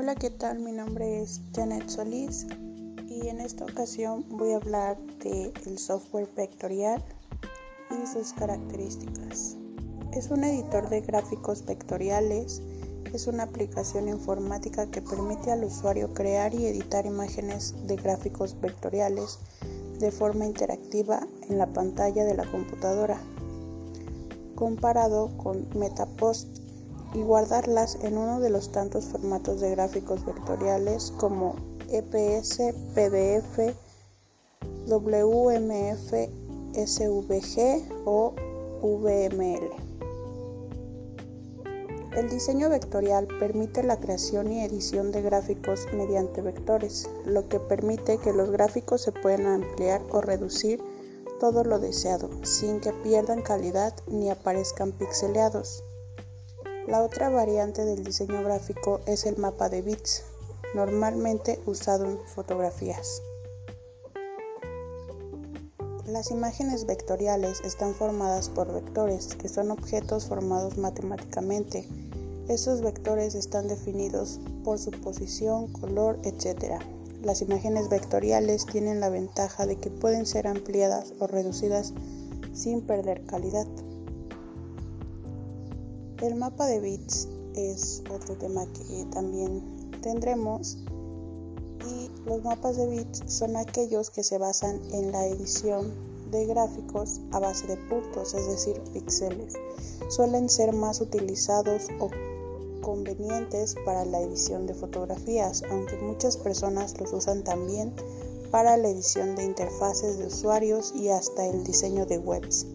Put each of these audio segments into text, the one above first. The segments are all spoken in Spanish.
Hola, ¿qué tal? Mi nombre es Janet Solís y en esta ocasión voy a hablar del el software vectorial y sus características. Es un editor de gráficos vectoriales, es una aplicación informática que permite al usuario crear y editar imágenes de gráficos vectoriales de forma interactiva en la pantalla de la computadora, comparado con Metapost y guardarlas en uno de los tantos formatos de gráficos vectoriales como EPS, PDF, WMF, SVG o VML. El diseño vectorial permite la creación y edición de gráficos mediante vectores, lo que permite que los gráficos se puedan ampliar o reducir todo lo deseado, sin que pierdan calidad ni aparezcan pixeleados. La otra variante del diseño gráfico es el mapa de bits, normalmente usado en fotografías. Las imágenes vectoriales están formadas por vectores, que son objetos formados matemáticamente. Estos vectores están definidos por su posición, color, etc. Las imágenes vectoriales tienen la ventaja de que pueden ser ampliadas o reducidas sin perder calidad. El mapa de bits es otro tema que también tendremos y los mapas de bits son aquellos que se basan en la edición de gráficos a base de puntos, es decir, píxeles. Suelen ser más utilizados o convenientes para la edición de fotografías, aunque muchas personas los usan también para la edición de interfaces de usuarios y hasta el diseño de webs.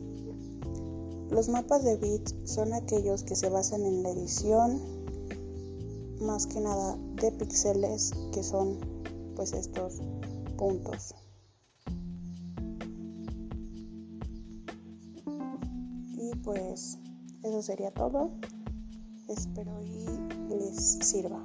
Los mapas de bits son aquellos que se basan en la edición más que nada de píxeles que son pues estos puntos. Y pues eso sería todo. Espero y les sirva.